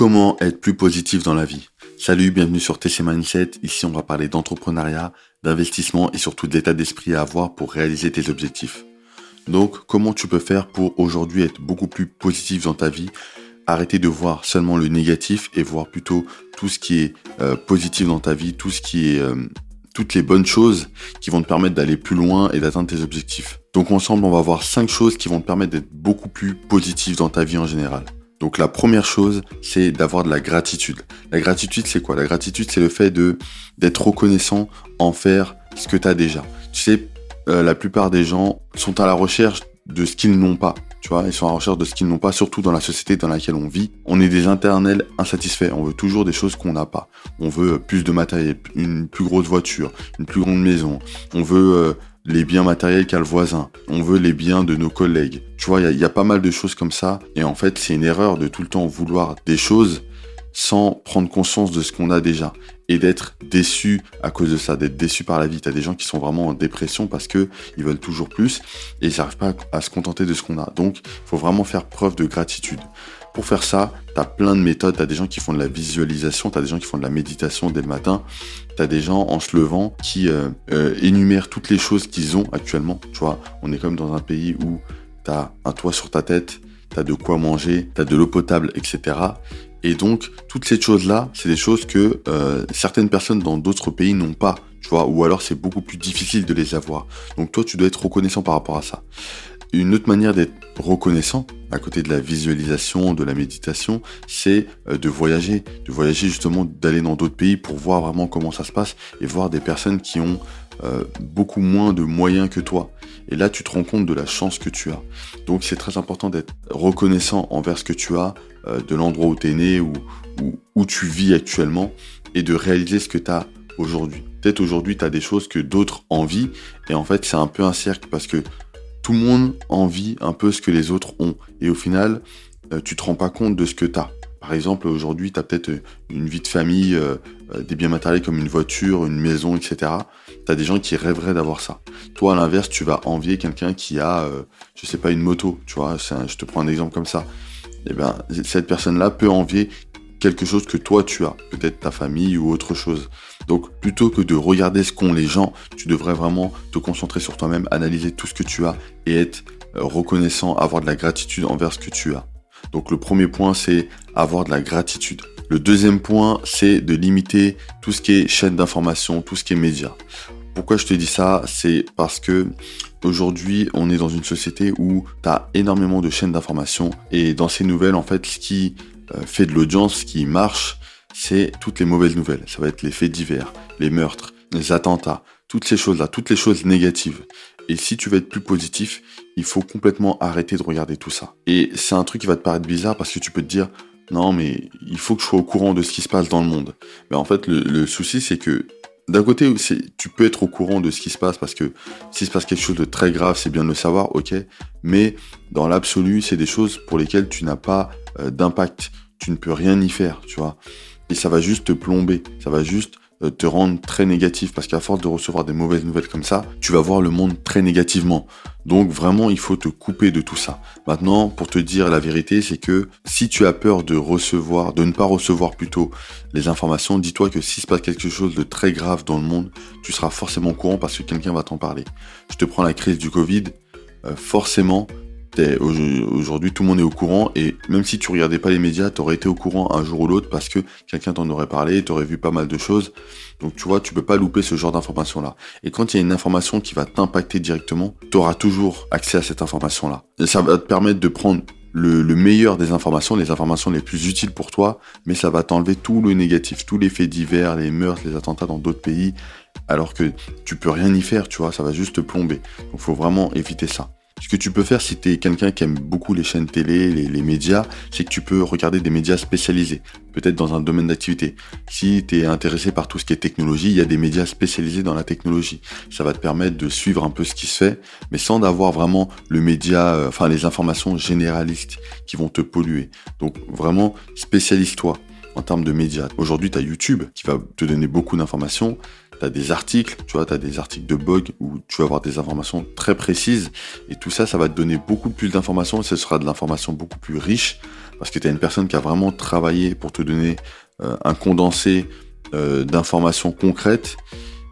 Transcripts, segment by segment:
Comment être plus positif dans la vie Salut, bienvenue sur TC Mindset. Ici, on va parler d'entrepreneuriat, d'investissement et surtout de l'état d'esprit à avoir pour réaliser tes objectifs. Donc, comment tu peux faire pour aujourd'hui être beaucoup plus positif dans ta vie? Arrêter de voir seulement le négatif et voir plutôt tout ce qui est euh, positif dans ta vie, euh, toutes les bonnes choses qui vont te permettre d'aller plus loin et d'atteindre tes objectifs. Donc ensemble, on va voir cinq choses qui vont te permettre d'être beaucoup plus positif dans ta vie en général. Donc la première chose, c'est d'avoir de la gratitude. La gratitude, c'est quoi? La gratitude, c'est le fait d'être reconnaissant en faire ce que tu as déjà. Tu sais, euh, la plupart des gens sont à la recherche de ce qu'ils n'ont pas. Tu vois, ils sont à la recherche de ce qu'ils n'ont pas, surtout dans la société dans laquelle on vit. On est des internels insatisfaits. On veut toujours des choses qu'on n'a pas. On veut plus de matériel, une plus grosse voiture, une plus grande maison. On veut euh, les biens matériels qu'a le voisin. On veut les biens de nos collègues. Tu vois, il y, a pas mal de choses comme ça. Et en fait, c'est une erreur de tout le temps vouloir des choses sans prendre conscience de ce qu'on a déjà et d'être déçu à cause de ça, d'être déçu par la vie. T'as des gens qui sont vraiment en dépression parce que ils veulent toujours plus et ils n'arrivent pas à se contenter de ce qu'on a. Donc, faut vraiment faire preuve de gratitude. Pour faire ça, tu as plein de méthodes. Tu as des gens qui font de la visualisation, tu as des gens qui font de la méditation dès le matin, tu as des gens en se levant qui euh, euh, énumèrent toutes les choses qu'ils ont actuellement. Tu vois, on est comme dans un pays où tu as un toit sur ta tête, tu as de quoi manger, tu as de l'eau potable, etc. Et donc, toutes ces choses-là, c'est des choses que euh, certaines personnes dans d'autres pays n'ont pas, tu vois, ou alors c'est beaucoup plus difficile de les avoir. Donc toi, tu dois être reconnaissant par rapport à ça. Une autre manière d'être reconnaissant, à côté de la visualisation, de la méditation, c'est euh, de voyager, de voyager justement, d'aller dans d'autres pays pour voir vraiment comment ça se passe et voir des personnes qui ont euh, beaucoup moins de moyens que toi. Et là, tu te rends compte de la chance que tu as. Donc, c'est très important d'être reconnaissant envers ce que tu as, euh, de l'endroit où tu es né ou où, tu vis actuellement, et de réaliser ce que tu as aujourd'hui. Peut-être aujourd'hui, tu as des choses que d'autres envient, et en fait, c'est un peu un cercle parce que tout le monde envie un peu ce que les autres ont. Et au final, euh, tu te rends pas compte de ce que tu as. Par exemple, aujourd'hui, tu as peut-être une vie de famille, euh, euh, des biens matériels comme une voiture, une maison, etc. Tu as des gens qui rêveraient d'avoir ça. Toi, à l'inverse, tu vas envier quelqu'un qui a, euh, je sais pas, une moto, tu vois, je te prends un exemple comme ça. Eh bien, cette personne-là peut envier quelque chose que toi tu as, peut-être ta famille ou autre chose. Donc plutôt que de regarder ce qu'ont les gens, tu devrais vraiment te concentrer sur toi-même, analyser tout ce que tu as et être reconnaissant, avoir de la gratitude envers ce que tu as. Donc le premier point, c'est avoir de la gratitude. Le deuxième point, c'est de limiter tout ce qui est chaîne d'information, tout ce qui est média. Pourquoi je te dis ça? C'est parce que aujourd'hui, on est dans une société où tu as énormément de chaînes d'information et dans ces nouvelles, en fait, ce qui euh, fait de l'audience, ce qui marche, c'est toutes les mauvaises nouvelles. Ça va être les faits divers, les meurtres, les attentats, toutes ces choses-là, toutes les choses négatives. Et si tu veux être plus positif, il faut complètement arrêter de regarder tout ça. Et c'est un truc qui va te paraître bizarre parce que tu peux te dire, non mais il faut que je sois au courant de ce qui se passe dans le monde. Mais en fait, le, souci c'est que d'un côté, tu peux être au courant de ce qui se passe parce que s'il se passe quelque chose de très grave, c'est bien de le savoir, ok. Mais dans l'absolu, c'est des choses pour lesquelles tu n'as pas euh, d'impact. Tu ne peux rien y faire, tu vois. Et ça va juste te plomber. Ça va juste euh, te rendre très négatif parce qu'à force de recevoir des mauvaises nouvelles comme ça, tu vas voir le monde très négativement. Donc vraiment, il faut te couper de tout ça. Maintenant, pour te dire la vérité, c'est que si tu as peur de recevoir, de ne pas recevoir plutôt les informations, dis-toi que s'il se passe quelque chose de très grave dans le monde, tu seras forcément au courant parce que quelqu'un va t'en parler. Je te prends la crise du Covid, euh, forcément, Aujourd'hui, tout le monde est au courant et même si tu regardais pas les médias, tu aurais été au courant un jour ou l'autre parce que quelqu'un t'en aurait parlé, tu aurais vu pas mal de choses. Donc tu vois, tu peux pas louper ce genre d'information-là. Et quand il y a une information qui va t'impacter directement, tu auras toujours accès à cette information-là. Et ça va te permettre de prendre le, meilleur des informations, les informations les plus utiles pour toi, mais ça va t'enlever tout le négatif, tous les faits divers, les meurtres, les attentats dans d'autres pays, alors que tu peux rien y faire, tu vois, ça va juste te plomber. Donc faut vraiment éviter ça. Ce que tu peux faire si tu es quelqu'un qui aime beaucoup les chaînes télé, les, médias, c'est que tu peux regarder des médias spécialisés, peut-être dans un domaine d'activité. Si tu es intéressé par tout ce qui est technologie, il y a des médias spécialisés dans la technologie. Ça va te permettre de suivre un peu ce qui se fait, mais sans avoir vraiment le média, euh, enfin les informations généralistes qui vont te polluer. Donc vraiment, spécialise-toi en termes de médias. Aujourd'hui, tu as YouTube qui va te donner beaucoup d'informations tu des articles, tu vois, tu as des articles de blog où tu vas avoir des informations très précises. Et tout ça, ça va te donner beaucoup plus d'informations. Et ce sera de l'information beaucoup plus riche parce que tu as une personne qui a vraiment travaillé pour te donner euh, un condensé euh, d'informations concrètes,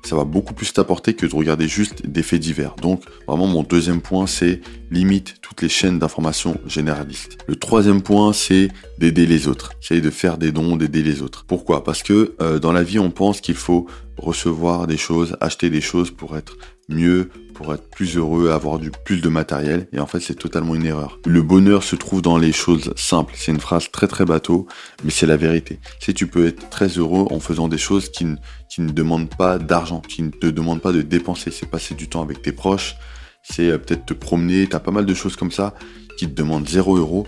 ça va beaucoup plus t'apporter que de regarder juste des faits divers. Donc vraiment mon deuxième point c'est limite toutes les chaînes d'informations généralistes. Le troisième point c'est d'aider les autres. C'est de faire des dons, d'aider les autres. Pourquoi? Parce que euh, dans la vie on pense qu'il faut recevoir des choses, acheter des choses pour être mieux, pour être plus heureux, avoir du plus de matériel. Et en fait, c'est totalement une erreur. Le bonheur se trouve dans les choses simples. C'est une phrase très très bateau, mais c'est la vérité. Si tu peux être très heureux en faisant des choses qui ne, qui ne demandent pas d'argent, qui ne te demandent pas de dépenser, c'est passer du temps avec tes proches, c'est euh, peut-être te promener, t'as pas mal de choses comme ça qui te demandent 0 euros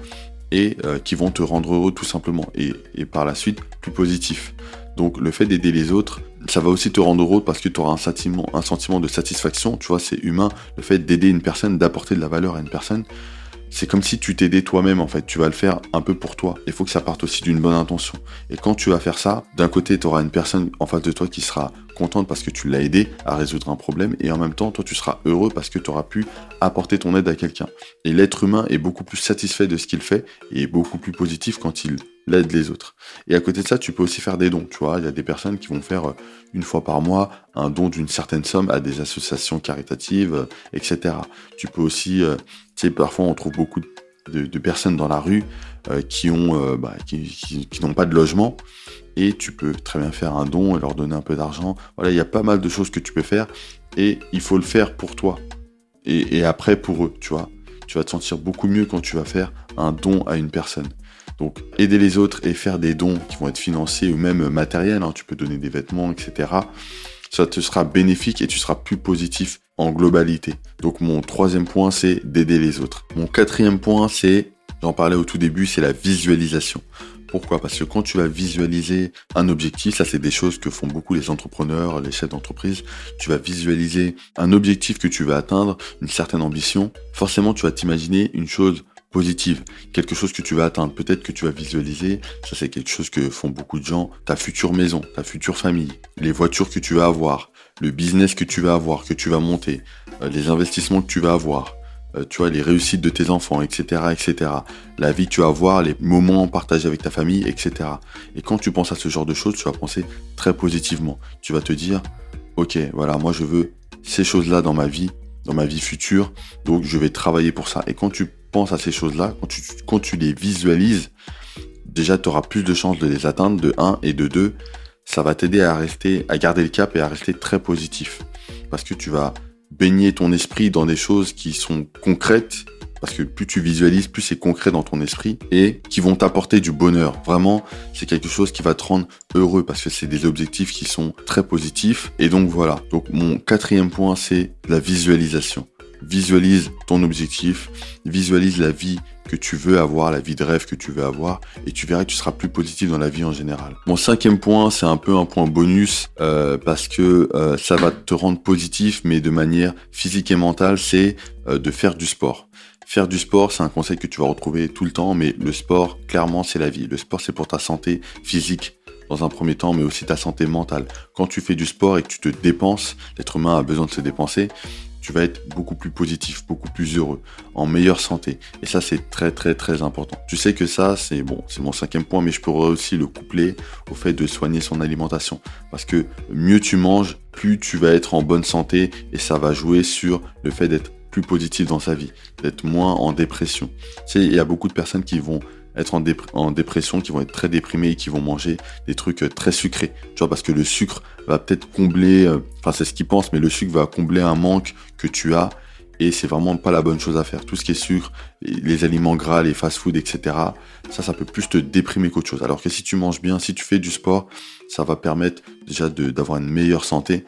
et euh, qui vont te rendre heureux tout simplement et par la suite plus positif. Donc le fait d'aider les autres, ça va aussi te rendre heureux parce que tu auras un sentiment, de satisfaction, tu vois, c'est humain. Le fait d'aider une personne, d'apporter de la valeur à une personne, c'est comme si tu t'aidais toi-même en fait. Tu vas le faire un peu pour toi. Il faut que ça parte aussi d'une bonne intention. Et quand tu vas faire ça, d'un côté, tu auras une personne en face de toi qui sera contente parce que tu l'as aidé à résoudre un problème et en même temps, toi, tu seras heureux parce que tu auras pu apporter ton aide à quelqu'un. Et l'être humain est beaucoup plus satisfait de ce qu'il fait et beaucoup plus positif quand il l'aide les autres. Et à côté de ça, tu peux aussi faire des dons. Tu vois, il y a des personnes qui vont faire euh, une fois par mois un don d'une certaine somme à des associations caritatives, euh, etc. Tu peux aussi, euh, tu sais, parfois on trouve beaucoup de, personnes dans la rue qui ont, bah, qui n'ont pas de logement et tu peux très bien faire un don et leur donner un peu d'argent. Voilà, il y a pas mal de choses que tu peux faire et il faut le faire pour toi et, après pour eux, tu vois. Tu vas te sentir beaucoup mieux quand tu vas faire un don à une personne. Donc aider les autres et faire des dons qui vont être financiers ou même matériels, hein, tu peux donner des vêtements, etc. Ça te sera bénéfique et tu seras plus positif en globalité. Donc mon troisième point, c'est d'aider les autres. Mon quatrième point, c'est, j'en parlais au tout début, c'est la visualisation. Pourquoi? Parce que quand tu vas visualiser un objectif, ça c'est des choses que font beaucoup les entrepreneurs, les chefs d'entreprise, tu vas visualiser un objectif que tu vas atteindre, une certaine ambition, forcément tu vas t'imaginer une chose positive, quelque chose que tu vas atteindre, peut-être que tu vas visualiser, ça c'est quelque chose que font beaucoup de gens, ta future maison, ta future famille, les voitures que tu vas avoir, le business que tu vas avoir, que tu vas monter, euh, les investissements que tu vas avoir, euh, tu vois, les réussites de tes enfants, etc., etc. La vie que tu vas avoir, les moments partagés avec ta famille, etc. Et quand tu penses à ce genre de choses, tu vas penser très positivement. Tu vas te dire, ok, voilà, moi je veux ces choses-là dans ma vie, dans ma vie future, donc je vais travailler pour ça. Et quand tu penses à ces choses-là, quand tu, quand tu les visualises, déjà tu auras plus de chances de les atteindre, de 1 et de 2. Ça va t'aider à rester, à garder le cap et à rester très positif. Parce que tu vas baigner ton esprit dans des choses qui sont concrètes, parce que plus tu visualises, plus c'est concret dans ton esprit, et qui vont t'apporter du bonheur. Vraiment, c'est quelque chose qui va te rendre heureux, parce que c'est des objectifs qui sont très positifs. Et donc voilà. Donc mon quatrième point, c'est la visualisation. Visualise ton objectif, visualise la vie que tu veux avoir, la vie de rêve que tu veux avoir, et tu verras que tu seras plus positif dans la vie en général. Mon cinquième point, c'est un peu un point bonus, euh, parce que euh, ça va te rendre positif, mais de manière physique et mentale, c'est euh, de faire du sport. Faire du sport, c'est un conseil que tu vas retrouver tout le temps, mais le sport, clairement, c'est la vie. Le sport, c'est pour ta santé physique dans un premier temps, mais aussi ta santé mentale. Quand tu fais du sport et que tu te dépenses, l'être humain a besoin de se dépenser, tu vas être beaucoup plus positif, beaucoup plus heureux, en meilleure santé. Et ça, c'est très très très important. Tu sais que ça, c'est bon, c'est mon cinquième point, mais je pourrais aussi le coupler au fait de soigner son alimentation. Parce que mieux tu manges, plus tu vas être en bonne santé et ça va jouer sur le fait d'être plus positif dans sa vie, d'être moins en dépression. Tu sais, il y a beaucoup de personnes qui vont être en, dépression, qui vont être très déprimés et qui vont manger des trucs euh, très sucrés. Tu vois, parce que le sucre va peut-être combler, euh, enfin c'est ce qu'ils pensent, mais le sucre va combler un manque que tu as et c'est vraiment pas la bonne chose à faire. Tout ce qui est sucre, les, aliments gras, les fast-food, etc. Ça, ça peut plus te déprimer qu'autre chose. Alors que si tu manges bien, si tu fais du sport, ça va permettre déjà d'avoir une meilleure santé,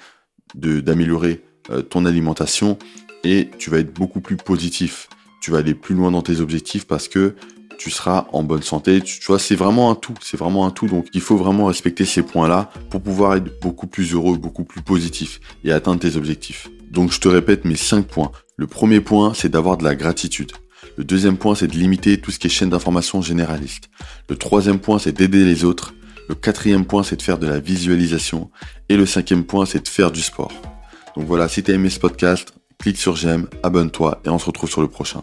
d'améliorer euh, ton alimentation et tu vas être beaucoup plus positif. Tu vas aller plus loin dans tes objectifs parce que tu seras en bonne santé. Tu, vois, c'est vraiment un tout. C'est vraiment un tout. Donc, il faut vraiment respecter ces points-là pour pouvoir être beaucoup plus heureux, beaucoup plus positif et atteindre tes objectifs. Donc, je te répète mes cinq points. Le premier point, c'est d'avoir de la gratitude. Le deuxième point, c'est de limiter tout ce qui est chaîne d'information généraliste. Le troisième point, c'est d'aider les autres. Le quatrième point, c'est de faire de la visualisation. Et le cinquième point, c'est de faire du sport. Donc voilà, si tu as aimé ce podcast, clique sur j'aime, abonne-toi et on se retrouve sur le prochain.